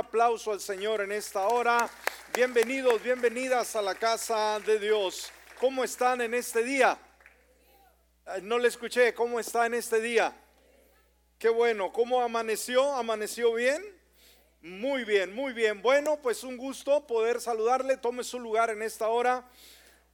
aplauso al Señor en esta hora. Bienvenidos, bienvenidas a la casa de Dios. ¿Cómo están en este día? Eh, no le escuché, ¿cómo está en este día? Qué bueno, ¿cómo amaneció? ¿Amaneció bien? Muy bien, muy bien. Bueno, pues un gusto poder saludarle. Tome su lugar en esta hora.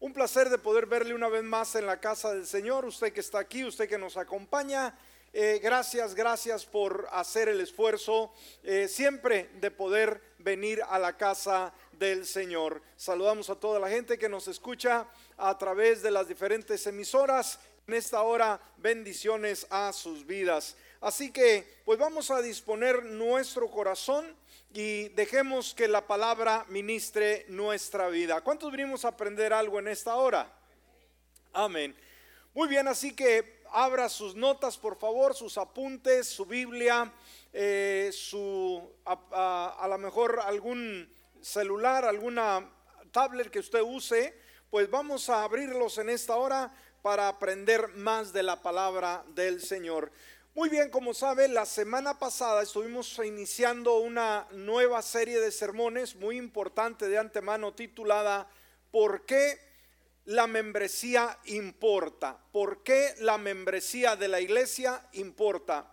Un placer de poder verle una vez más en la casa del Señor. Usted que está aquí, usted que nos acompaña. Eh, gracias, gracias por hacer el esfuerzo eh, siempre de poder venir a la casa del Señor. Saludamos a toda la gente que nos escucha a través de las diferentes emisoras. En esta hora, bendiciones a sus vidas. Así que, pues vamos a disponer nuestro corazón y dejemos que la palabra ministre nuestra vida. ¿Cuántos venimos a aprender algo en esta hora? Amén. Muy bien, así que abra sus notas, por favor, sus apuntes, su Biblia, eh, su, a, a lo mejor algún celular, alguna tablet que usted use, pues vamos a abrirlos en esta hora para aprender más de la palabra del Señor. Muy bien, como sabe, la semana pasada estuvimos iniciando una nueva serie de sermones muy importante de antemano titulada ¿Por qué la membresía importa. ¿Por qué la membresía de la iglesia importa?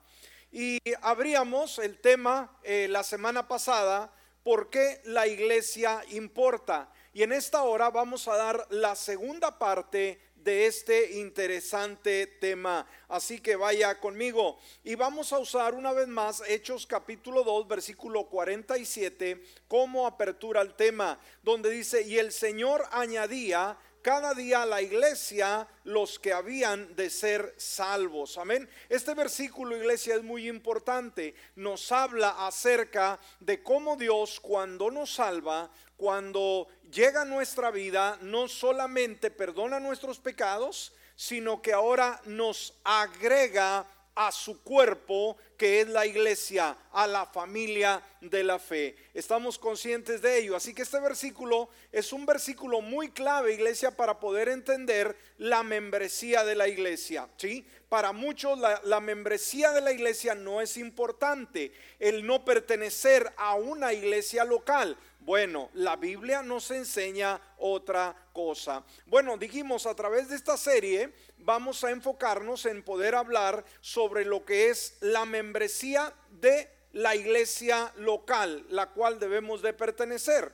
Y abríamos el tema eh, la semana pasada, ¿por qué la iglesia importa? Y en esta hora vamos a dar la segunda parte de este interesante tema. Así que vaya conmigo. Y vamos a usar una vez más Hechos capítulo 2, versículo 47 como apertura al tema, donde dice, y el Señor añadía cada día a la iglesia los que habían de ser salvos. Amén. Este versículo, iglesia, es muy importante. Nos habla acerca de cómo Dios cuando nos salva, cuando llega a nuestra vida, no solamente perdona nuestros pecados, sino que ahora nos agrega a su cuerpo que es la iglesia, a la familia de la fe. Estamos conscientes de ello. Así que este versículo es un versículo muy clave, iglesia, para poder entender la membresía de la iglesia. ¿sí? Para muchos la, la membresía de la iglesia no es importante, el no pertenecer a una iglesia local. Bueno, la Biblia nos enseña otra cosa. Bueno, dijimos a través de esta serie vamos a enfocarnos en poder hablar sobre lo que es la membresía de la iglesia local, la cual debemos de pertenecer.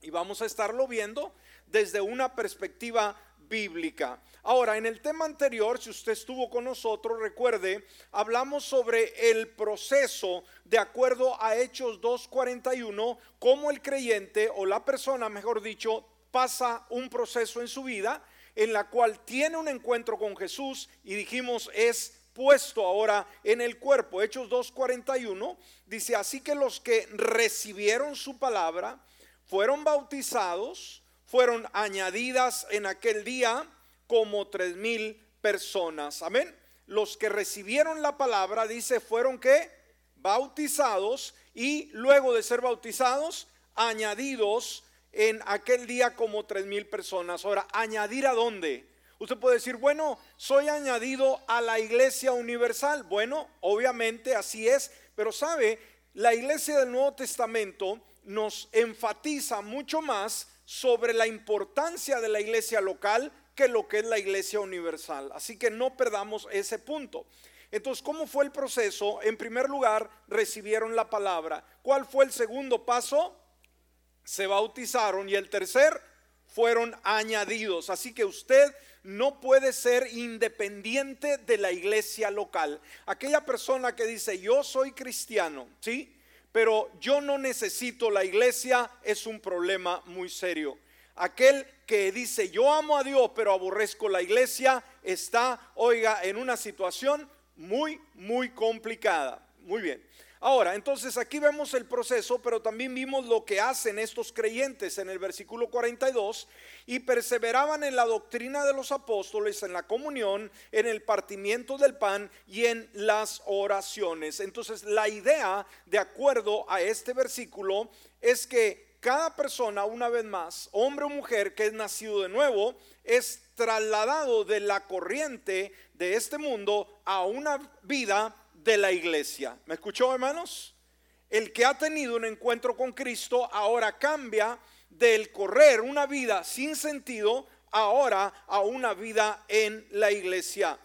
Y vamos a estarlo viendo desde una perspectiva bíblica. Ahora, en el tema anterior, si usted estuvo con nosotros, recuerde, hablamos sobre el proceso de acuerdo a Hechos 2.41, cómo el creyente o la persona, mejor dicho, pasa un proceso en su vida en la cual tiene un encuentro con Jesús y dijimos es puesto ahora en el cuerpo. Hechos 2.41 dice, así que los que recibieron su palabra fueron bautizados, fueron añadidas en aquel día como tres mil personas. Amén. Los que recibieron la palabra, dice, fueron que bautizados y luego de ser bautizados, añadidos en aquel día como tres mil personas. Ahora, añadir a dónde? Usted puede decir, bueno, soy añadido a la iglesia universal. Bueno, obviamente así es, pero sabe, la iglesia del Nuevo Testamento nos enfatiza mucho más sobre la importancia de la iglesia local que lo que es la iglesia universal. Así que no perdamos ese punto. Entonces, ¿cómo fue el proceso? En primer lugar, recibieron la palabra. ¿Cuál fue el segundo paso? Se bautizaron y el tercer fueron añadidos. Así que usted no puede ser independiente de la iglesia local. Aquella persona que dice, yo soy cristiano, ¿sí? pero yo no necesito la iglesia, es un problema muy serio. Aquel que dice, yo amo a Dios, pero aborrezco la iglesia, está, oiga, en una situación muy, muy complicada. Muy bien. Ahora, entonces aquí vemos el proceso, pero también vimos lo que hacen estos creyentes en el versículo 42 y perseveraban en la doctrina de los apóstoles, en la comunión, en el partimiento del pan y en las oraciones. Entonces, la idea, de acuerdo a este versículo, es que cada persona, una vez más, hombre o mujer que es nacido de nuevo, es trasladado de la corriente de este mundo a una vida de la iglesia. ¿Me escuchó, hermanos? el que ha tenido un encuentro con Cristo ahora cambia del correr una vida sin sentido ahora a una vida en la iglesia.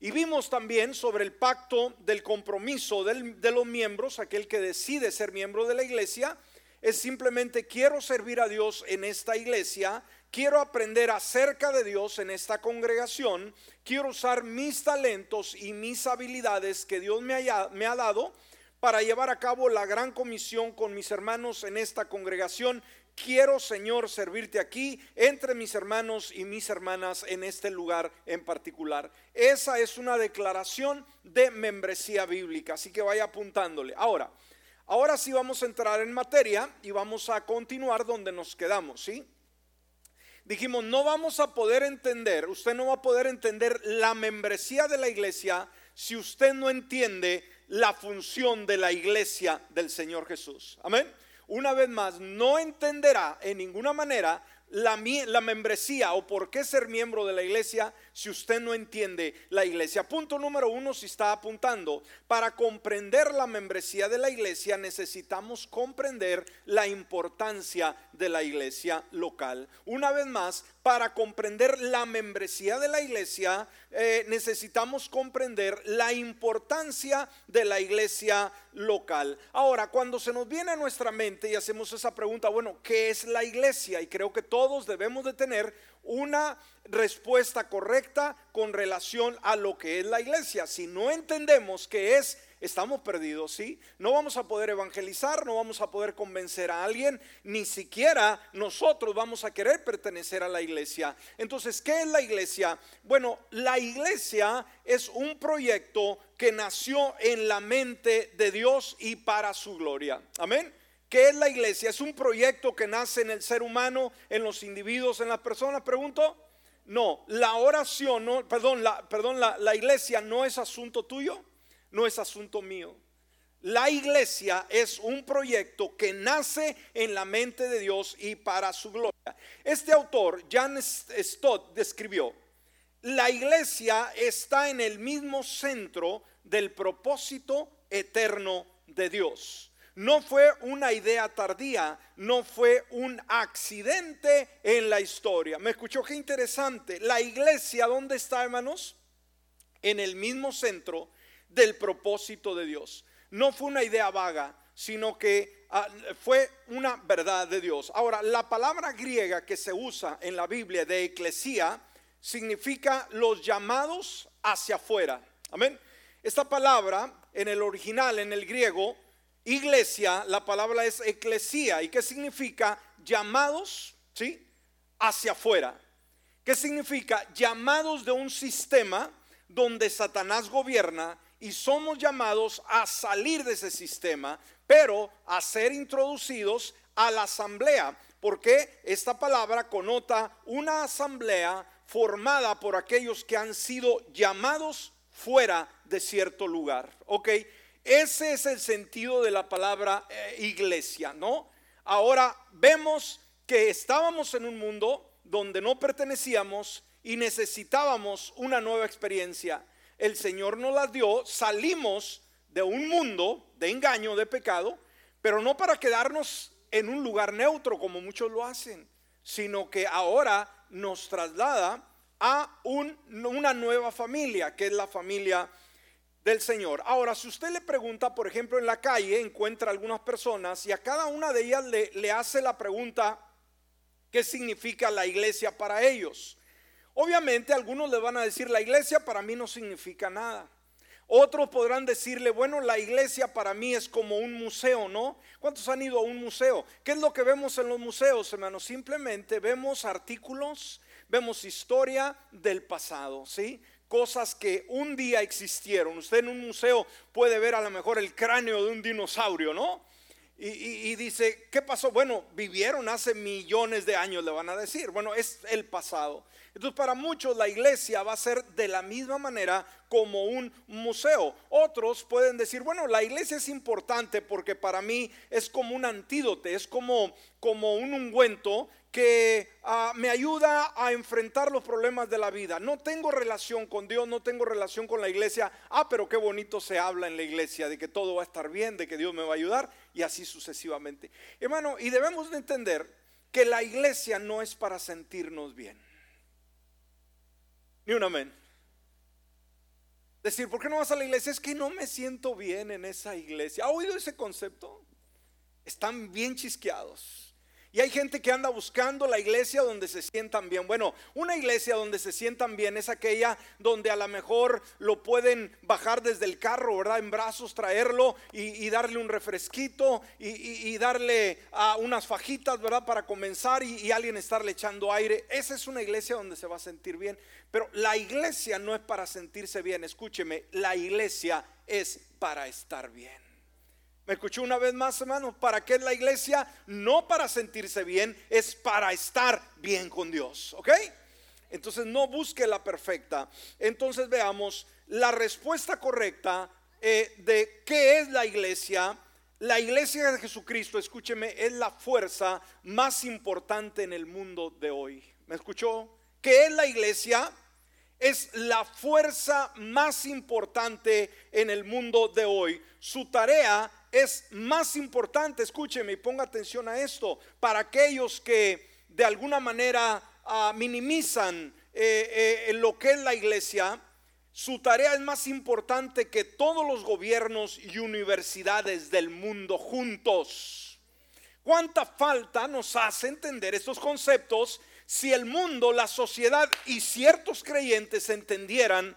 Y vimos también sobre el pacto del compromiso de los miembros, aquel que decide ser miembro de la iglesia, es simplemente quiero servir a Dios en esta iglesia, quiero aprender acerca de Dios en esta congregación, quiero usar mis talentos y mis habilidades que Dios me, me ha dado para llevar a cabo la gran comisión con mis hermanos en esta congregación quiero Señor servirte aquí entre mis hermanos y mis hermanas en este lugar en particular. Esa es una declaración de membresía bíblica, así que vaya apuntándole. Ahora, ahora sí vamos a entrar en materia y vamos a continuar donde nos quedamos, ¿sí? Dijimos, no vamos a poder entender, usted no va a poder entender la membresía de la iglesia si usted no entiende la función de la iglesia del Señor Jesús. Amén una vez más, no entenderá en ninguna manera la, la, membresía o por qué ser miembro de la iglesia si usted no entiende la iglesia. Punto número uno, si está apuntando, para comprender la membresía de la iglesia necesitamos comprender la importancia de la iglesia local. Una vez más, para comprender la membresía de la iglesia eh, necesitamos comprender la importancia de la iglesia local. Ahora, cuando se nos viene a nuestra mente y hacemos esa pregunta, bueno, ¿qué es la iglesia? Y creo que todos debemos de tener una respuesta correcta con relación a lo que es la iglesia. Si no entendemos qué es, estamos perdidos, ¿sí? No vamos a poder evangelizar, no vamos a poder convencer a alguien, ni siquiera nosotros vamos a querer pertenecer a la iglesia. Entonces, ¿qué es la iglesia? Bueno, la iglesia es un proyecto que nació en la mente de Dios y para su gloria. Amén. ¿Qué es la iglesia? ¿Es un proyecto que nace en el ser humano, en los individuos, en las personas? Pregunto. No, la oración, no, perdón, la, perdón, la, la iglesia no es asunto tuyo, no es asunto mío. La iglesia es un proyecto que nace en la mente de Dios y para su gloria. Este autor, Jan Stott, describió, la iglesia está en el mismo centro del propósito eterno de Dios no fue una idea tardía, no fue un accidente en la historia. ¿Me escuchó qué interesante? La iglesia, ¿dónde está, hermanos? En el mismo centro del propósito de Dios. No fue una idea vaga, sino que ah, fue una verdad de Dios. Ahora, la palabra griega que se usa en la Biblia de eclesía significa los llamados hacia afuera. Amén. Esta palabra en el original, en el griego, Iglesia, la palabra es eclesía. ¿Y qué significa? Llamados, ¿sí? Hacia afuera. ¿Qué significa? Llamados de un sistema donde Satanás gobierna y somos llamados a salir de ese sistema, pero a ser introducidos a la asamblea, porque esta palabra conota una asamblea formada por aquellos que han sido llamados fuera de cierto lugar. ¿Ok? Ese es el sentido de la palabra eh, iglesia, ¿no? Ahora vemos que estábamos en un mundo donde no pertenecíamos y necesitábamos una nueva experiencia. El Señor nos la dio, salimos de un mundo de engaño, de pecado, pero no para quedarnos en un lugar neutro como muchos lo hacen, sino que ahora nos traslada a una nueva familia, que es la familia del Señor. Ahora, si usted le pregunta, por ejemplo, en la calle, encuentra algunas personas y a cada una de ellas le, le hace la pregunta, ¿qué significa la iglesia para ellos? Obviamente algunos le van a decir, la iglesia para mí no significa nada. Otros podrán decirle, bueno, la iglesia para mí es como un museo, ¿no? ¿Cuántos han ido a un museo? ¿Qué es lo que vemos en los museos, hermanos? Simplemente vemos artículos, vemos historia del pasado, ¿sí? cosas que un día existieron. Usted en un museo puede ver a lo mejor el cráneo de un dinosaurio, ¿no? Y, dice, ¿qué pasó? Bueno, vivieron hace millones de años, le van a decir. Bueno, es el pasado. Entonces, para muchos la iglesia va a ser de la misma manera como un museo. Otros pueden decir, bueno, la iglesia es importante porque para mí es como un antídote, es como, como un ungüento que ah, me ayuda a enfrentar los problemas de la vida. No tengo relación con Dios, no tengo relación con la iglesia. Ah, pero qué bonito se habla en la iglesia de que todo va a estar bien, de que Dios me va a ayudar. y así sucesivamente. Hermano, y debemos de entender que la iglesia no es para sentirnos bien. Ni un amén. Decir, ¿por qué no vas a la iglesia? Es que no me siento bien en esa iglesia. ¿Ha oído ese concepto? Están bien chisqueados. Y hay gente que anda buscando la iglesia donde se sientan bien. Bueno, una iglesia donde se sientan bien es aquella donde a lo mejor lo pueden bajar desde el carro, ¿verdad? En brazos, traerlo y, darle un refresquito y, darle a unas fajitas, ¿verdad? Para comenzar y alguien estarle echando aire. Esa es una iglesia donde se va a sentir bien. Pero la iglesia no es para sentirse bien. Escúcheme, la iglesia es para estar bien. ¿Me escuchó una vez más, hermano? ¿Para qué es la iglesia? No para sentirse bien, es para estar bien con Dios. ¿Ok? Entonces no busque la perfecta. Entonces veamos la respuesta correcta eh, de qué es la iglesia. La iglesia de Jesucristo, escúcheme, es la fuerza más importante en el mundo de hoy. ¿Me escuchó? ¿Qué es la iglesia? Es la fuerza más importante en el mundo de hoy. Su tarea es más importante, escúcheme y ponga atención a esto, para aquellos que de alguna manera ah, minimizan eh, eh, lo que es la iglesia, su tarea es más importante que todos los gobiernos y universidades del mundo juntos. ¿Cuánta falta nos hace entender estos conceptos si el mundo, la sociedad y ciertos creyentes entendieran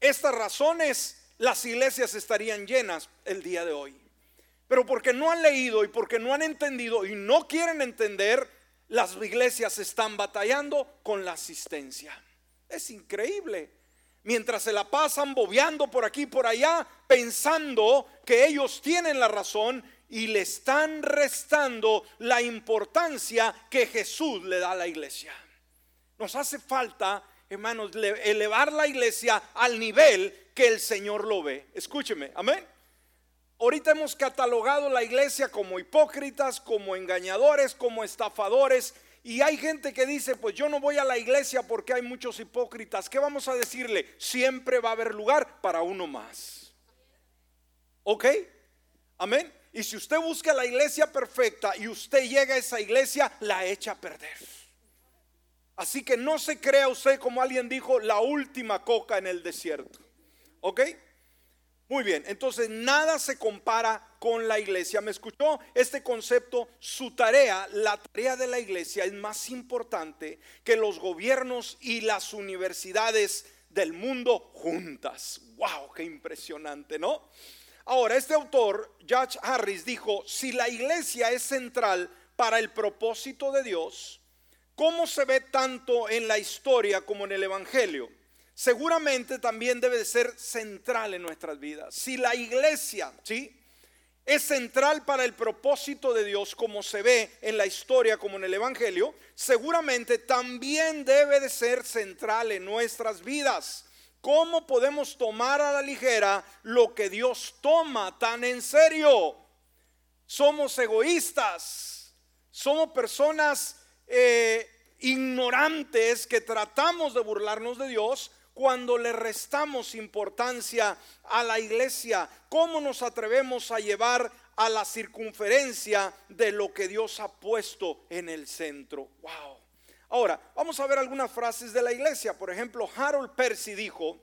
estas razones? Las iglesias estarían llenas el día de hoy. Pero porque no han leído y porque no han entendido y no quieren entender, las iglesias están batallando con la asistencia. Es increíble. Mientras se la pasan bobeando por aquí y por allá, pensando que ellos tienen la razón y le están restando la importancia que Jesús le da a la iglesia. Nos hace falta, hermanos, elevar la iglesia al nivel que el Señor lo ve. Escúcheme, amén. Ahorita hemos catalogado la iglesia como hipócritas, como engañadores, como estafadores. Y hay gente que dice, pues yo no voy a la iglesia porque hay muchos hipócritas. ¿Qué vamos a decirle? Siempre va a haber lugar para uno más. ¿Ok? Amén. Y si usted busca la iglesia perfecta y usted llega a esa iglesia, la echa a perder. Así que no se crea usted, como alguien dijo, la última coca en el desierto. ¿Ok? Muy bien, entonces nada se compara con la iglesia. ¿Me escuchó? Este concepto, su tarea, la tarea de la iglesia es más importante que los gobiernos y las universidades del mundo juntas. ¡Wow! ¡Qué impresionante, ¿no? Ahora, este autor, Judge Harris, dijo, si la iglesia es central para el propósito de Dios, ¿cómo se ve tanto en la historia como en el Evangelio? Seguramente también debe de ser central en nuestras vidas. Si la iglesia, ¿sí? Es central para el propósito de Dios como se ve en la historia como en el Evangelio, seguramente también debe de ser central en nuestras vidas. ¿Cómo podemos tomar a la ligera lo que Dios toma tan en serio? Somos egoístas, somos personas eh, ignorantes que tratamos de burlarnos de Dios cuando le restamos importancia a la iglesia? ¿Cómo nos atrevemos a llevar a la circunferencia de lo que Dios ha puesto en el centro? Wow. Ahora, vamos a ver algunas frases de la iglesia. Por ejemplo, Harold Percy dijo,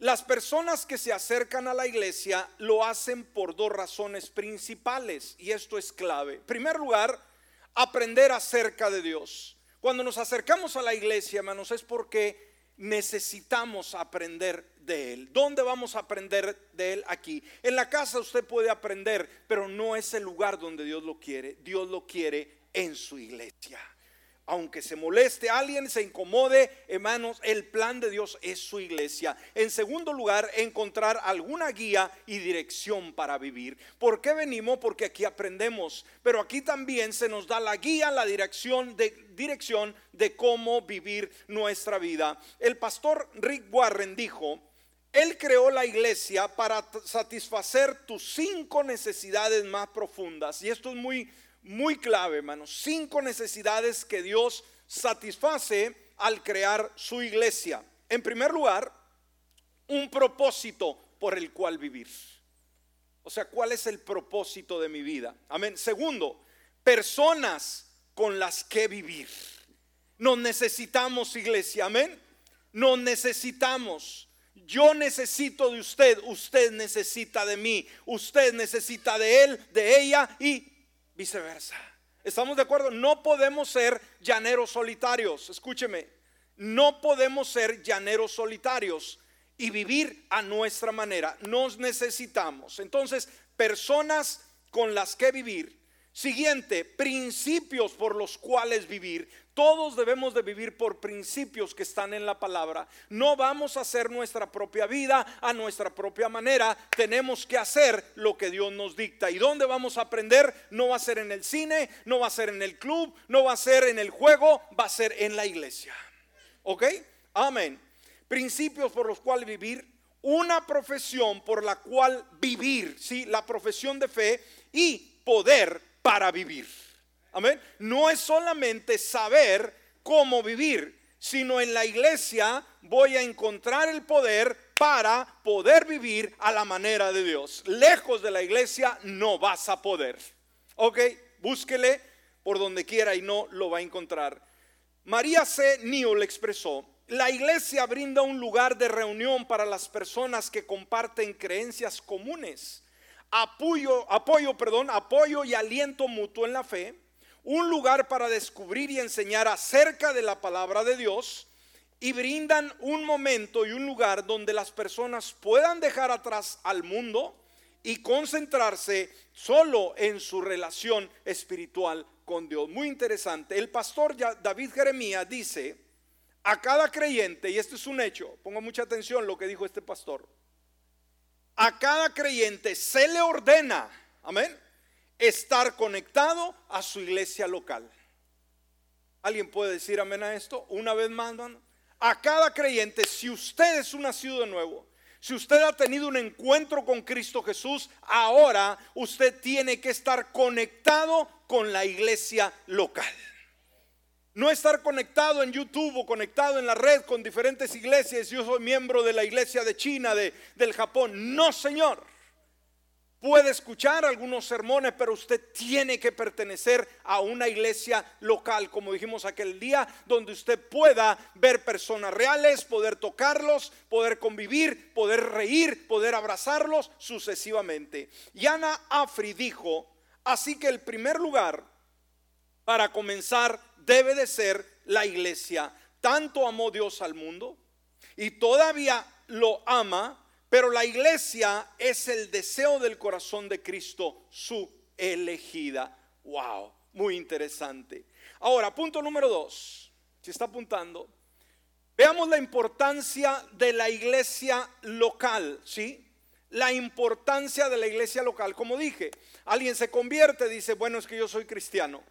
las personas que se acercan a la iglesia lo hacen por dos razones principales y esto es clave. En primer lugar, aprender acerca de Dios. Cuando nos acercamos a la iglesia, hermanos, es porque necesitamos aprender de Él. ¿Dónde vamos a aprender de Él? Aquí. En la casa usted puede aprender, pero no es el lugar donde Dios lo quiere. Dios lo quiere en su iglesia aunque se moleste alguien, se incomode, hermanos, el plan de Dios es su iglesia. En segundo lugar, encontrar alguna guía y dirección para vivir. ¿Por qué venimos? Porque aquí aprendemos, pero aquí también se nos da la guía, la dirección de dirección de cómo vivir nuestra vida. El pastor Rick Warren dijo, él creó la iglesia para satisfacer tus cinco necesidades más profundas. Y esto es muy muy clave, hermanos. Cinco necesidades que Dios satisface al crear su iglesia. En primer lugar, un propósito por el cual vivir. O sea, ¿cuál es el propósito de mi vida? Amén. Segundo, personas con las que vivir. Nos necesitamos, iglesia, amén. Nos necesitamos. Yo necesito de usted, usted necesita de mí, usted necesita de él, de ella y viceversa. ¿Estamos de acuerdo? No podemos ser llaneros solitarios. Escúcheme, no podemos ser llaneros solitarios y vivir a nuestra manera. Nos necesitamos. Entonces, personas con las que vivir. Siguiente, principios por los cuales vivir. Todos debemos de vivir por principios que están en la palabra. No vamos a hacer nuestra propia vida a nuestra propia manera. Tenemos que hacer lo que Dios nos dicta. ¿Y dónde vamos a aprender? No va a ser en el cine, no va a ser en el club, no va a ser en el juego, va a ser en la iglesia. ¿Ok? Amén. Principios por los cuales vivir. Una profesión por la cual vivir. Sí, la profesión de fe y poder para vivir. Amén. No es solamente saber cómo vivir, sino en la iglesia voy a encontrar el poder para poder vivir a la manera de Dios. Lejos de la iglesia no vas a poder. Ok, búsquele por donde quiera y no lo va a encontrar. María C. Newell expresó, la iglesia brinda un lugar de reunión para las personas que comparten creencias comunes, apoyo, apoyo, perdón, apoyo y aliento mutuo en la fe, un lugar para descubrir y enseñar acerca de la palabra de Dios y brindan un momento y un lugar donde las personas puedan dejar atrás al mundo y concentrarse solo en su relación espiritual con Dios. Muy interesante. El pastor David Jeremías dice a cada creyente, y esto es un hecho, pongo mucha atención lo que dijo este pastor, a cada creyente se le ordena, amén, estar conectado a su iglesia local. ¿Alguien puede decir amén a esto? Una vez más, A cada creyente, si usted es un nacido de nuevo, si usted ha tenido un encuentro con Cristo Jesús, ahora usted tiene que estar conectado con la iglesia local. No estar conectado en YouTube o conectado en la red con diferentes iglesias. Yo soy miembro de la iglesia de China, de, del Japón. No, Señor. Puede escuchar algunos sermones, pero usted tiene que pertenecer a una iglesia local, como dijimos aquel día, donde usted pueda ver personas reales, poder tocarlos, poder convivir, poder reír, poder abrazarlos sucesivamente. Y Ana Afri dijo, así que el primer lugar para comenzar debe de ser la iglesia. Tanto amó Dios al mundo y todavía lo ama pero la iglesia es el deseo del corazón de Cristo, su elegida. Wow, muy interesante. Ahora, punto número dos. Si está apuntando, veamos la importancia de la iglesia local, ¿sí? La importancia de la iglesia local. Como dije, alguien se convierte, dice, bueno, es que yo soy cristiano.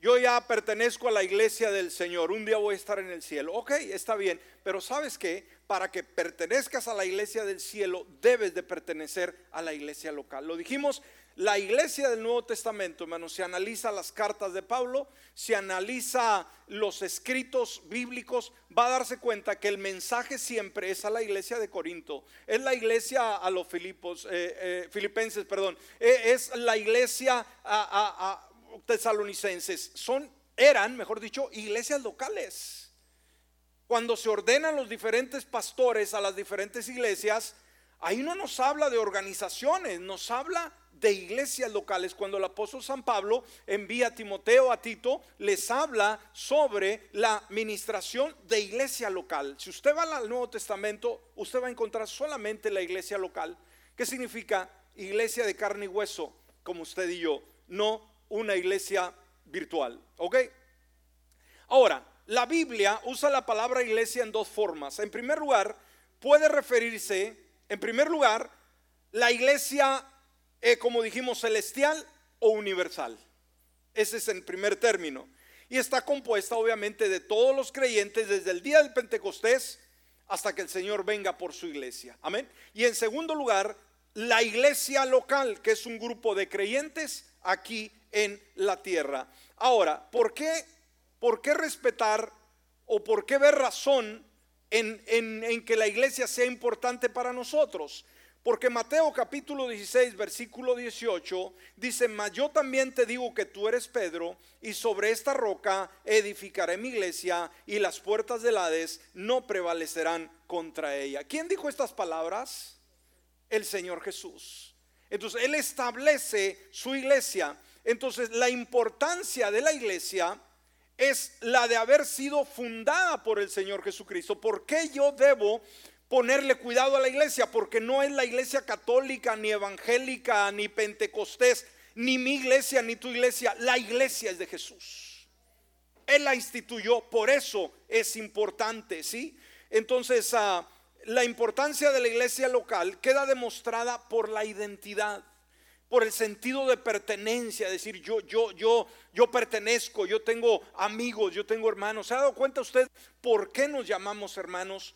Yo ya pertenezco a la iglesia del Señor, un día voy a estar en el cielo. Ok, está bien, pero ¿sabes qué? Para que pertenezcas a la iglesia del cielo, debes de pertenecer a la iglesia local. Lo dijimos, la iglesia del Nuevo Testamento, hermano, se analiza las cartas de Pablo, se analiza los escritos bíblicos, va a darse cuenta que el mensaje siempre es a la iglesia de Corinto, es la iglesia a los Filipos, eh, eh, filipenses, perdón, eh, es la iglesia a tesalonicenses son, eran, mejor dicho, iglesias locales. Cuando se ordenan los diferentes pastores a las diferentes iglesias, ahí no nos habla de organizaciones, nos habla de iglesias locales. Cuando el apóstol San Pablo envía a Timoteo, a Tito, les habla sobre la administración de iglesia local. Si usted va al Nuevo Testamento, usted va a encontrar solamente la iglesia local. ¿Qué significa iglesia de carne y hueso, como usted y yo? No una iglesia virtual. ¿Ok? Ahora, la Biblia usa la palabra iglesia en dos formas. En primer lugar, puede referirse, en primer lugar, la iglesia, eh, como dijimos, celestial o universal. Ese es el primer término. Y está compuesta obviamente de todos los creyentes desde el día del Pentecostés hasta que el Señor venga por su iglesia. Amén. Y en segundo lugar, la iglesia local, que es un grupo de creyentes aquí en la tierra. Ahora, ¿por qué, por qué respetar o por qué ver razón en, en, en que la iglesia sea importante para nosotros? Porque Mateo capítulo 16, versículo 18 dice, mas yo también te digo que tú eres Pedro y sobre esta roca edificaré mi iglesia y las puertas del Hades no prevalecerán contra ella. ¿Quién dijo estas palabras? El Señor Jesús. Entonces Él establece su iglesia. Entonces la importancia de la iglesia es la de haber sido fundada por el Señor Jesucristo. ¿Por qué yo debo ponerle cuidado a la iglesia, porque no es la iglesia católica, ni evangélica, ni pentecostés, ni mi iglesia, ni tu iglesia. La iglesia es de Jesús. Él la instituyó, por eso es importante, ¿sí? Entonces, ah, la importancia de la iglesia local queda demostrada por la identidad, por el sentido de pertenencia, decir yo, yo, yo, yo pertenezco, yo tengo amigos, yo tengo hermanos. ¿Se ha dado cuenta usted por qué nos llamamos hermanos?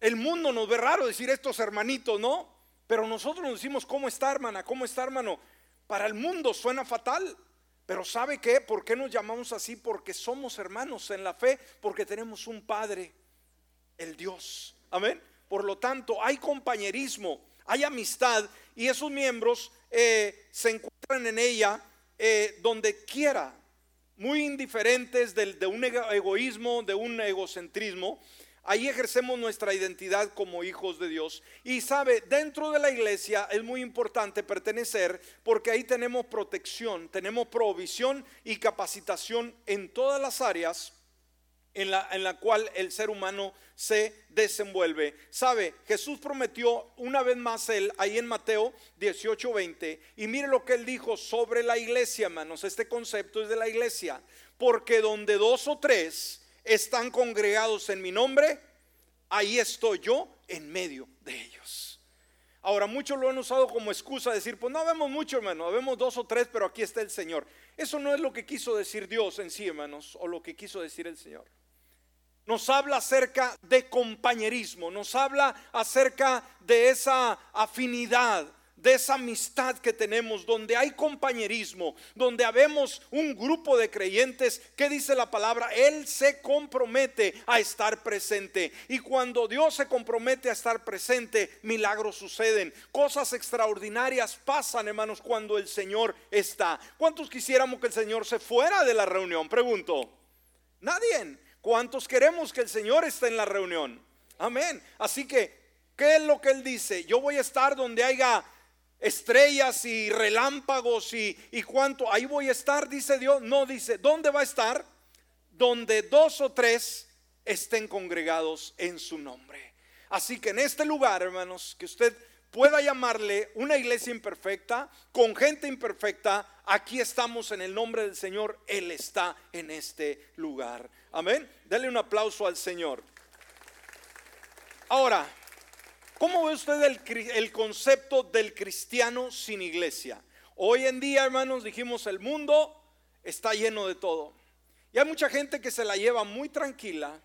El mundo nos ve raro decir estos hermanitos, ¿no? Pero nosotros nos decimos, ¿cómo está hermana? ¿Cómo está hermano? Para el mundo suena fatal. Pero ¿sabe qué? ¿Por qué nos llamamos así? Porque somos hermanos en la fe, porque tenemos un Padre, el Dios. Amén. Por lo tanto, hay compañerismo, hay amistad y esos miembros eh, se encuentran en ella eh, donde quiera, muy indiferentes de un egoísmo, de un egocentrismo. Ahí ejercemos nuestra identidad como hijos de Dios. Y sabe, dentro de la iglesia es muy importante pertenecer porque ahí tenemos protección, tenemos provisión y capacitación en todas las áreas en la, en la cual el ser humano se desenvuelve. Sabe, Jesús prometió una vez más él ahí en Mateo 18:20 y mire lo que él dijo sobre la iglesia, hermanos. Este concepto es de la iglesia, porque donde dos o tres están congregados en mi nombre, ahí estoy yo en medio de ellos. Ahora, muchos lo han usado como excusa, decir, pues no vemos mucho, hermano, vemos dos o tres, pero aquí está el Señor. Eso no es lo que quiso decir Dios en sí, hermanos, o lo que quiso decir el Señor. Nos habla acerca de compañerismo, nos habla acerca de esa afinidad, de esa amistad que tenemos, donde hay compañerismo, donde habemos un grupo de creyentes, que dice la palabra? Él se compromete a estar presente. Y cuando Dios se compromete a estar presente, milagros suceden. Cosas extraordinarias pasan, hermanos, cuando el Señor está. ¿Cuántos quisiéramos que el Señor se fuera de la reunión? Pregunto. Nadie. ¿Cuántos queremos que el Señor esté en la reunión? Amén. Así que, ¿qué es lo que Él dice? Yo voy a estar donde haya estrellas y relámpagos y, y cuánto, ahí voy a estar, dice Dios. No dice, ¿dónde va a estar? Donde dos o tres estén congregados en su nombre. Así que en este lugar, hermanos, que usted pueda llamarle una iglesia imperfecta, con gente imperfecta, aquí estamos en el nombre del Señor, Él está en este lugar. Amén. Dale un aplauso al Señor. Ahora, ¿Cómo ve usted el, concepto del cristiano sin iglesia? Hoy en día, hermanos, dijimos, el mundo está lleno de todo. Y hay mucha gente que se la lleva muy tranquila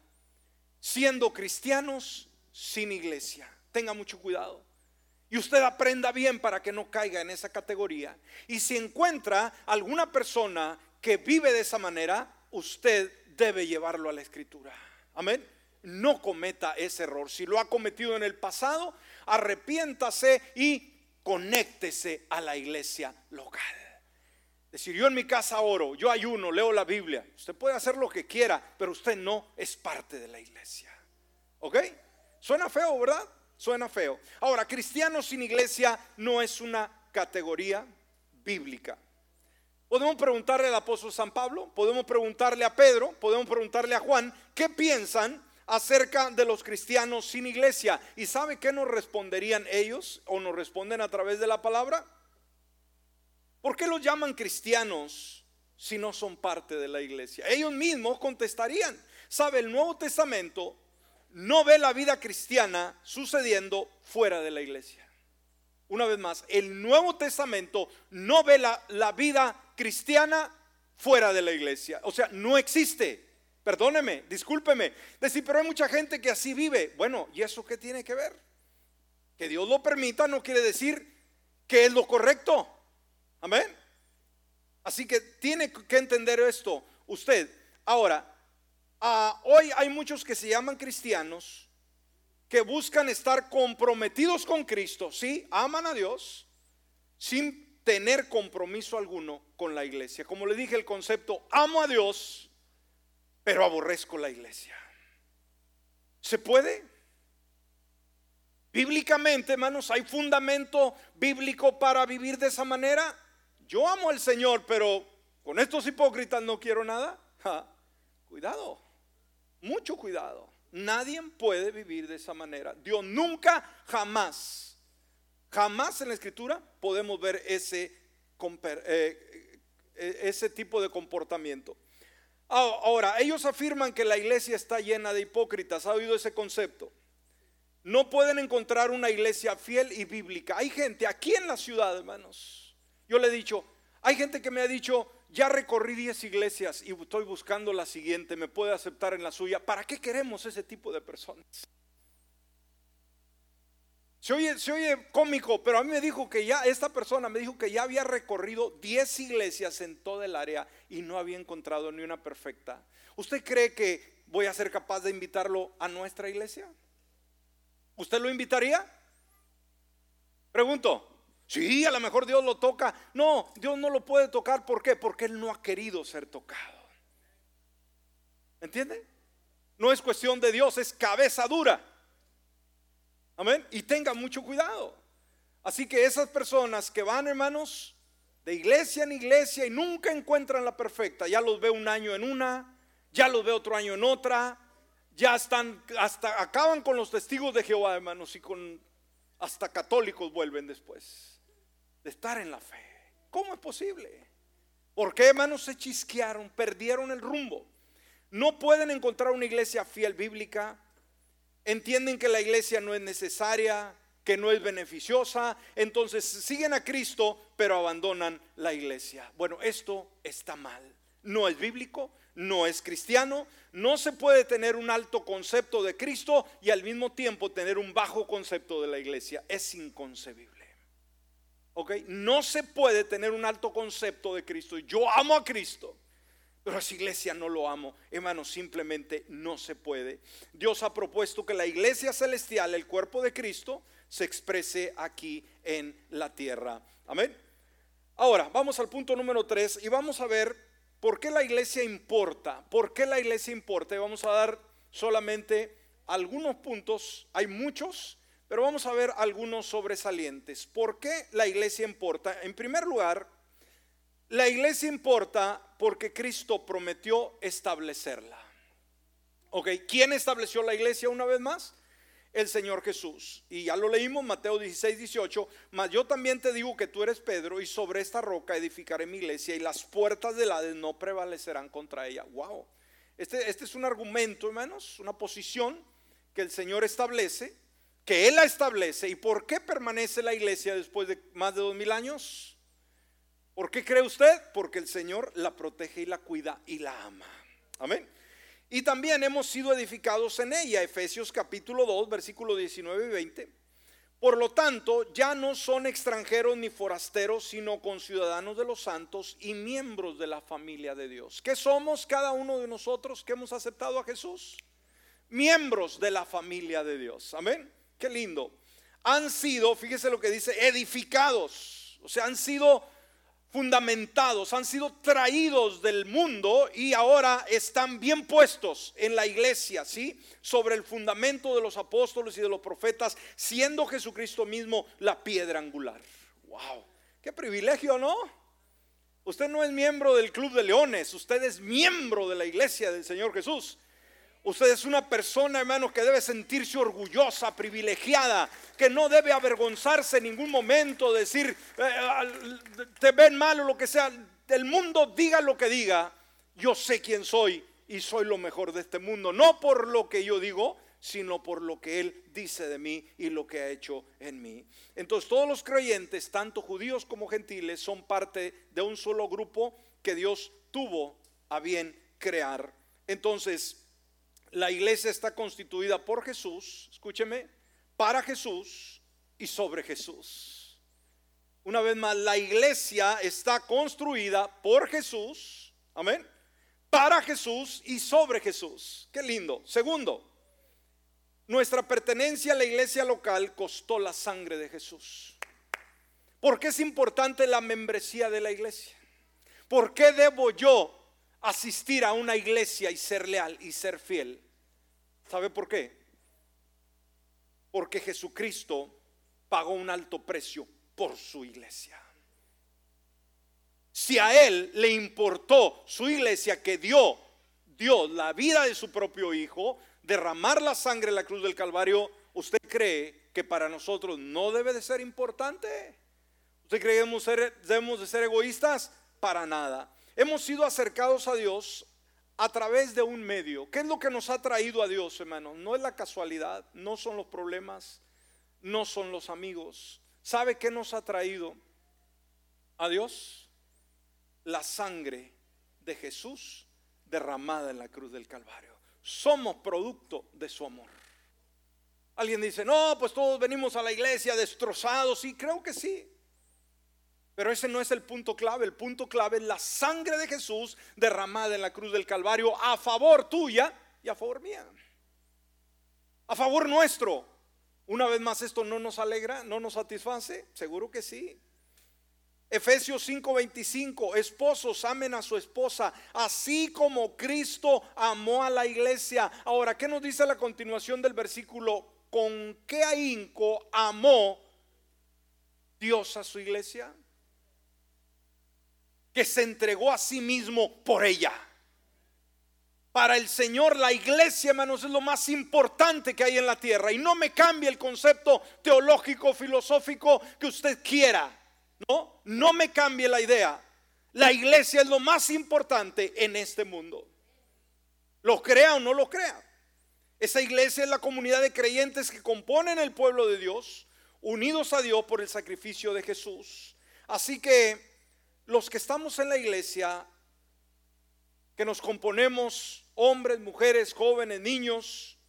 siendo cristianos sin iglesia. Tenga mucho cuidado. Y usted aprenda bien para que no caiga en esa categoría. Y si encuentra alguna persona que vive de esa manera, usted debe llevarlo a la escritura. Amén no cometa ese error. Si lo ha cometido en el pasado, arrepiéntase y conéctese a la iglesia local. Decir, yo en mi casa oro, yo ayuno, leo la Biblia. Usted puede hacer lo que quiera, pero usted no es parte de la iglesia. ¿Ok? Suena feo, ¿verdad? Suena feo. Ahora, cristiano sin iglesia no es una categoría bíblica. Podemos preguntarle al apóstol San Pablo, podemos preguntarle a Pedro, podemos preguntarle a Juan, ¿qué piensan acerca de los cristianos sin iglesia. ¿Y sabe qué nos responderían ellos o nos responden a través de la palabra? ¿Por qué los llaman cristianos si no son parte de la iglesia? Ellos mismos contestarían, ¿sabe? El Nuevo Testamento no ve la vida cristiana sucediendo fuera de la iglesia. Una vez más, el Nuevo Testamento no ve la, la vida cristiana fuera de la iglesia. O sea, no existe. Perdóneme, discúlpeme. Decir, pero hay mucha gente que así vive. Bueno, ¿y eso qué tiene que ver? Que Dios lo permita no quiere decir que es lo correcto. Amén. Así que tiene que entender esto usted. Ahora, ah, hoy hay muchos que se llaman cristianos que buscan estar comprometidos con Cristo, sí, aman a Dios, sin tener compromiso alguno con la iglesia. Como le dije, el concepto, amo a Dios, pero aborrezco la iglesia. ¿Se puede? Bíblicamente, hermanos, ¿hay fundamento bíblico para vivir de esa manera? Yo amo al Señor, pero con estos hipócritas no quiero nada. cuidado, mucho cuidado. Nadie puede vivir de esa manera. Dios nunca, jamás, jamás en la escritura podemos ver ese, eh, eh, tipo de comportamiento. Ahora, ellos afirman que la iglesia está llena de hipócritas. ¿Ha oído ese concepto? No pueden encontrar una iglesia fiel y bíblica. Hay gente aquí en la ciudad, hermanos. Yo le he dicho, hay gente que me ha dicho, ya recorrí 10 iglesias y estoy buscando la siguiente, me puede aceptar en la suya. ¿Para qué queremos ese tipo de personas? Se oye, se oye cómico, pero a mí me dijo que ya, esta persona me dijo que ya había recorrido 10 iglesias en toda el área y no había encontrado ni una perfecta. ¿Usted cree que voy a ser capaz de invitarlo a nuestra iglesia? ¿Usted lo invitaría? Pregunto. Sí, a lo mejor Dios lo toca. No, Dios no lo puede tocar. ¿Por qué? Porque Él no ha querido ser tocado. ¿Entiende? No es cuestión de Dios, es cabeza dura. Amén. Y tenga mucho cuidado. Así que esas personas que van, hermanos, de iglesia en iglesia y nunca encuentran la perfecta, ya los ve un año en una, ya los ve otro año en otra, ya están, hasta acaban con los testigos de Jehová, hermanos, y con hasta católicos vuelven después de estar en la fe. ¿Cómo es posible? ¿Por qué, hermanos, se chisquearon, perdieron el rumbo? No pueden encontrar una iglesia fiel bíblica, entienden que la iglesia no es necesaria, que no es beneficiosa, entonces siguen a Cristo, pero abandonan la iglesia. Bueno, esto está mal. No es bíblico, no es cristiano, no se puede tener un alto concepto de Cristo y al mismo tiempo tener un bajo concepto de la iglesia. Es inconcebible. ¿Ok? No se puede tener un alto concepto de Cristo. Yo amo a Cristo pero esa iglesia no lo amo. Hermano, simplemente no se puede. Dios ha propuesto que la iglesia celestial, el cuerpo de Cristo, se exprese aquí en la tierra. Amén. Ahora, vamos al punto número 3 y vamos a ver por qué la iglesia importa. ¿Por qué la iglesia importa? Y vamos a dar solamente algunos puntos. Hay muchos, pero vamos a ver algunos sobresalientes. ¿Por qué la iglesia importa? En primer lugar, la iglesia importa porque Cristo prometió establecerla. Ok, ¿quién estableció la iglesia una vez más? El Señor Jesús. Y ya lo leímos, Mateo 16, 18. Mas yo también te digo que tú eres Pedro y sobre esta roca edificaré mi iglesia y las puertas del Hades no prevalecerán contra ella. Wow. Este, este es un argumento, hermanos, una posición que el Señor establece, que Él la establece. ¿Y por qué permanece la iglesia después de más de dos mil años? ¿Por qué cree usted? Porque el Señor la protege y la cuida y la ama. Amén. Y también hemos sido edificados en ella, Efesios capítulo 2, versículo 19 y 20. Por lo tanto, ya no son extranjeros ni forasteros, sino conciudadanos de los santos y miembros de la familia de Dios. ¿Qué somos cada uno de nosotros que hemos aceptado a Jesús? Miembros de la familia de Dios. Amén. Qué lindo. Han sido, fíjese lo que dice, edificados. O sea, han sido fundamentados, han sido traídos del mundo y ahora están bien puestos en la iglesia, ¿sí? Sobre el fundamento de los apóstoles y de los profetas, siendo Jesucristo mismo la piedra angular. ¡Wow! ¡Qué privilegio, ¿no? Usted no es miembro del Club de Leones, usted es miembro de la iglesia del Señor Jesús. Usted es una persona, hermano, que debe sentirse orgullosa, privilegiada, que no debe avergonzarse en ningún momento, decir, eh, te ven mal o lo que sea. El mundo diga lo que diga, yo sé quién soy y soy lo mejor de este mundo. No por lo que yo digo, sino por lo que Él dice de mí y lo que ha hecho en mí. Entonces todos los creyentes, tanto judíos como gentiles, son parte de un solo grupo que Dios tuvo a bien crear. Entonces, la iglesia está constituida por Jesús, escúcheme, para Jesús y sobre Jesús. Una vez más, la iglesia está construida por Jesús, amén, para Jesús y sobre Jesús. Qué lindo. Segundo, nuestra pertenencia a la iglesia local costó la sangre de Jesús. ¿Por qué es importante la membresía de la iglesia? ¿Por qué debo yo asistir a una iglesia y ser leal y ser fiel? ¿Sabe por qué? Porque Jesucristo pagó un alto precio por su iglesia. Si a él le importó su iglesia que dio Dios la vida de su propio hijo, derramar la sangre en la cruz del Calvario, ¿usted cree que para nosotros no debe de ser importante? ¿Usted cree que debemos, de ser egoístas? Para nada. Hemos sido acercados a Dios a través de un medio. ¿Qué es lo que nos ha traído a Dios, hermano? No es la casualidad, no son los problemas, no son los amigos. ¿Sabe qué nos ha traído a Dios? La sangre de Jesús derramada en la cruz del Calvario somos producto de su amor. Alguien dice, no, pues todos venimos a la iglesia destrozados. Y creo que sí. Pero ese no es el punto clave. El punto clave es la sangre de Jesús derramada en la cruz del Calvario a favor tuya y a favor mía. A favor nuestro. Una vez más, esto no nos alegra, no nos satisface. Seguro que sí. Efesios 5:25, esposos amen a su esposa, así como Cristo amó a la iglesia. Ahora, ¿qué nos dice la continuación del versículo? ¿Con qué ahínco amó Dios a su iglesia? Que se entregó a sí mismo por ella. Para el Señor la iglesia, hermanos, es lo más importante que hay en la tierra. Y no me cambie el concepto teológico, filosófico que usted quiera. No, no me cambie la idea. La iglesia es lo más importante en este mundo. Lo crea o no lo crea. Esa iglesia es la comunidad de creyentes que componen el pueblo de Dios, unidos a Dios por el sacrificio de Jesús. Así que los que estamos en la iglesia, que nos componemos, hombres, mujeres, jóvenes, niños,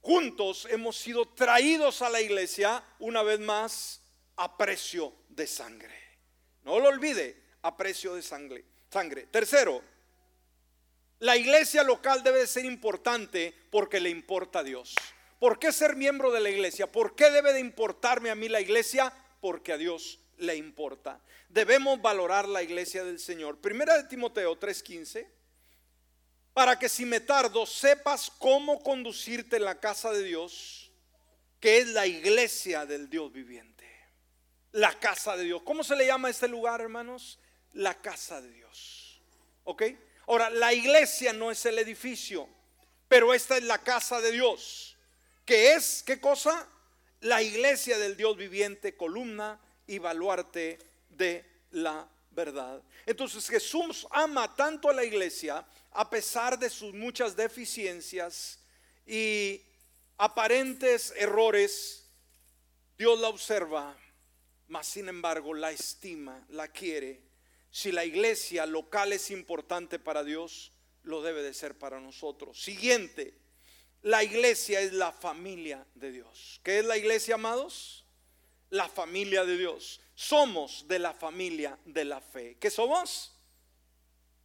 juntos hemos sido traídos a la iglesia una vez más a precio de sangre. No lo olvide, a precio de sangre. sangre. Tercero, la iglesia local debe ser importante porque le importa a Dios. ¿Por qué ser miembro de la iglesia? ¿Por qué debe de importarme a mí la iglesia? Porque a Dios le importa. Debemos valorar la iglesia del Señor. Primera de Timoteo 3:15. Para que si me tardo sepas cómo conducirte en la casa de Dios, que es la iglesia del Dios viviente la casa de Dios. ¿Cómo se le llama a este lugar, hermanos? La casa de Dios. ¿Ok? Ahora, la iglesia no es el edificio, pero esta es la casa de Dios. ¿Qué es? ¿Qué cosa? La iglesia del Dios viviente, columna y baluarte de la verdad. Entonces Jesús ama tanto a la iglesia a pesar de sus muchas deficiencias y aparentes errores. Dios la observa mas sin embargo la estima, la quiere. Si la iglesia local es importante para Dios, lo debe de ser para nosotros. Siguiente, la iglesia es la familia de Dios. ¿Qué es la iglesia, amados? La familia de Dios. Somos de la familia de la fe. ¿Qué somos?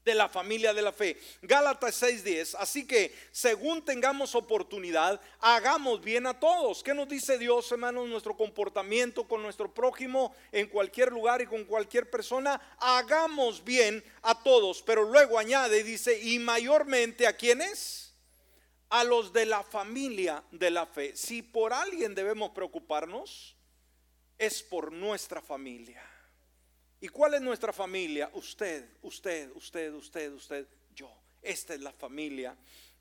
de la familia de la fe. Gálatas 6:10. Así que, según tengamos oportunidad, hagamos bien a todos. ¿Qué nos dice Dios, hermanos? Nuestro comportamiento con nuestro prójimo en cualquier lugar y con cualquier persona. Hagamos bien a todos. Pero luego añade y dice, y mayormente a quienes? A los de la familia de la fe. Si por alguien debemos preocuparnos, es por nuestra familia. ¿Y cuál es nuestra familia? Usted, usted, usted, usted, usted, yo. Esta es la familia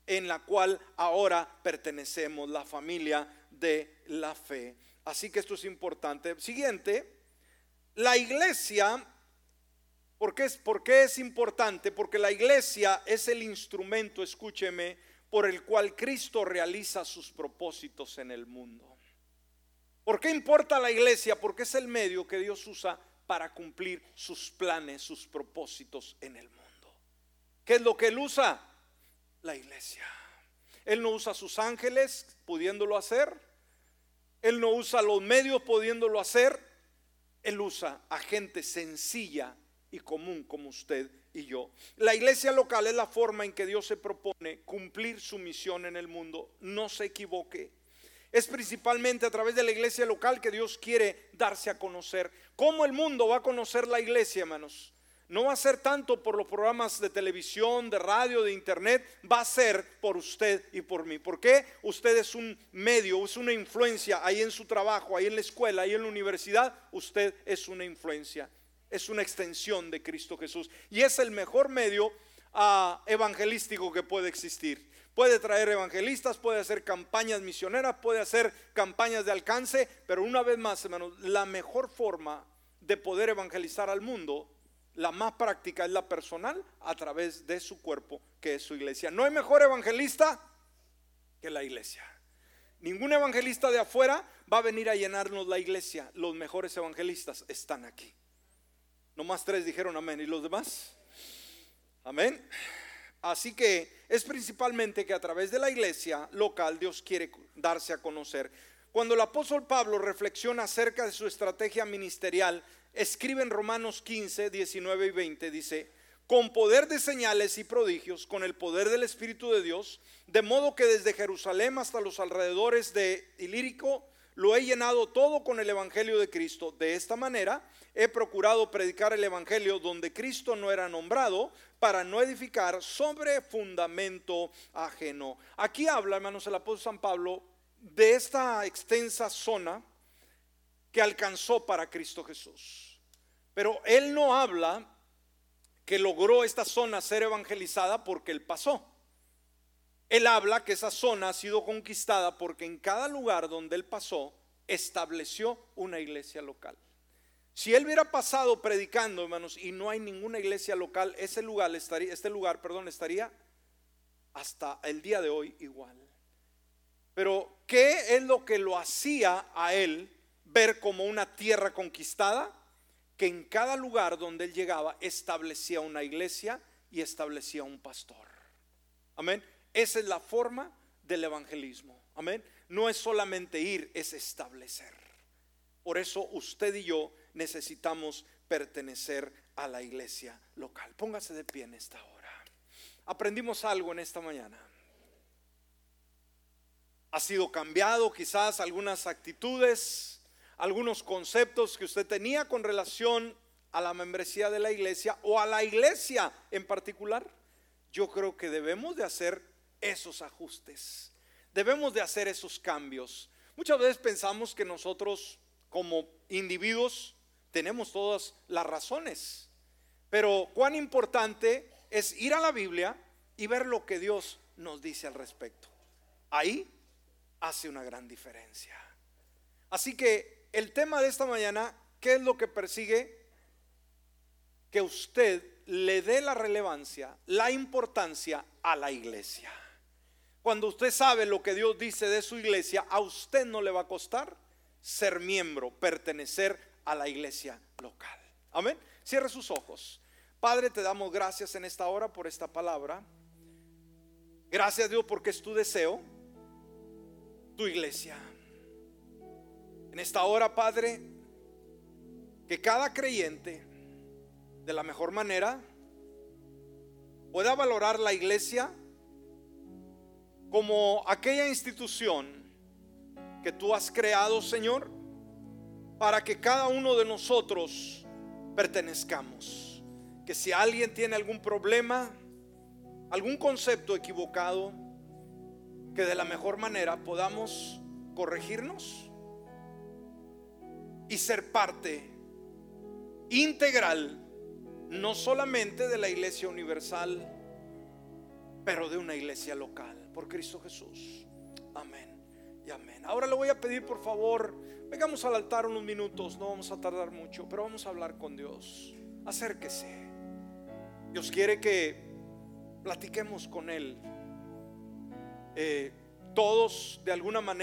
en la cual ahora pertenecemos, la familia de la fe. Así que esto es importante. Siguiente, la iglesia, ¿por qué es, por qué es importante? Porque la iglesia es el instrumento, escúcheme, por el cual Cristo realiza sus propósitos en el mundo. ¿Por qué importa la iglesia? Porque es el medio que Dios usa para cumplir sus planes, sus propósitos en el mundo. ¿Qué es lo que Él usa? La iglesia. Él no usa sus ángeles pudiéndolo hacer. Él no usa los medios pudiéndolo hacer. Él usa a gente sencilla y común como usted y yo. La iglesia local es la forma en que Dios se propone cumplir su misión en el mundo. No se equivoque. Es principalmente a través de la iglesia local que Dios quiere darse a conocer. ¿Cómo el mundo va a conocer la iglesia, hermanos? No va a ser tanto por los programas de televisión, de radio, de internet, va a ser por usted y por mí. ¿Por qué? Usted es un medio, es una influencia ahí en su trabajo, ahí en la escuela, ahí en la universidad. Usted es una influencia, es una extensión de Cristo Jesús. Y es el mejor medio uh, evangelístico que puede existir. Puede traer evangelistas, puede hacer campañas misioneras, puede hacer campañas de alcance, pero una vez más, hermanos, la mejor forma de poder evangelizar al mundo, la más práctica es la personal a través de su cuerpo, que es su iglesia. No hay mejor evangelista que la iglesia. Ningún evangelista de afuera va a venir a llenarnos la iglesia. Los mejores evangelistas están aquí. No más tres dijeron amén. ¿Y los demás? Amén. Así que es principalmente que a través de la iglesia local Dios quiere darse a conocer. Cuando el apóstol Pablo reflexiona acerca de su estrategia ministerial, escribe en Romanos 15, 19 y 20, dice, con poder de señales y prodigios, con el poder del Espíritu de Dios, de modo que desde Jerusalén hasta los alrededores de Ilírico, lo he llenado todo con el Evangelio de Cristo. De esta manera he procurado predicar el Evangelio donde Cristo no era nombrado para no edificar sobre fundamento ajeno. Aquí habla, hermanos, el apóstol San Pablo de esta extensa zona que alcanzó para Cristo Jesús. Pero él no habla que logró esta zona ser evangelizada porque él pasó. Él habla que esa zona ha sido conquistada porque en cada lugar donde él pasó estableció una iglesia local. Si él hubiera pasado predicando, hermanos, y no hay ninguna iglesia local, ese lugar estaría, este lugar, perdón, estaría hasta el día de hoy igual. Pero ¿qué es lo que lo hacía a él ver como una tierra conquistada? Que en cada lugar donde él llegaba establecía una iglesia y establecía un pastor. Amén. Esa es la forma del evangelismo. Amén. No es solamente ir, es establecer. Por eso usted y yo necesitamos pertenecer a la iglesia local. Póngase de pie en esta hora. Aprendimos algo en esta mañana. Ha sido cambiado quizás algunas actitudes, algunos conceptos que usted tenía con relación a la membresía de la iglesia o a la iglesia en particular. Yo creo que debemos de hacer esos ajustes. Debemos de hacer esos cambios. Muchas veces pensamos que nosotros como individuos tenemos todas las razones, pero cuán importante es ir a la Biblia y ver lo que Dios nos dice al respecto. Ahí hace una gran diferencia. Así que el tema de esta mañana, ¿qué es lo que persigue? Que usted le dé la relevancia, la importancia a la iglesia. Cuando usted sabe lo que Dios dice de su iglesia, a usted no le va a costar ser miembro, pertenecer a la iglesia local. Amén. Cierre sus ojos. Padre, te damos gracias en esta hora por esta palabra. Gracias Dios porque es tu deseo, tu iglesia. En esta hora, Padre, que cada creyente de la mejor manera pueda valorar la iglesia como aquella institución que tú has creado, Señor, para que cada uno de nosotros pertenezcamos. Que si alguien tiene algún problema, algún concepto equivocado, que de la mejor manera podamos corregirnos y ser parte integral, no solamente de la iglesia universal, pero de una iglesia local por Cristo Jesús. Amén y amén. Ahora le voy a pedir por favor, vengamos al altar unos minutos, no vamos a tardar mucho, pero vamos a hablar con Dios. Acérquese. Dios quiere que platiquemos con Él. Eh, todos de alguna manera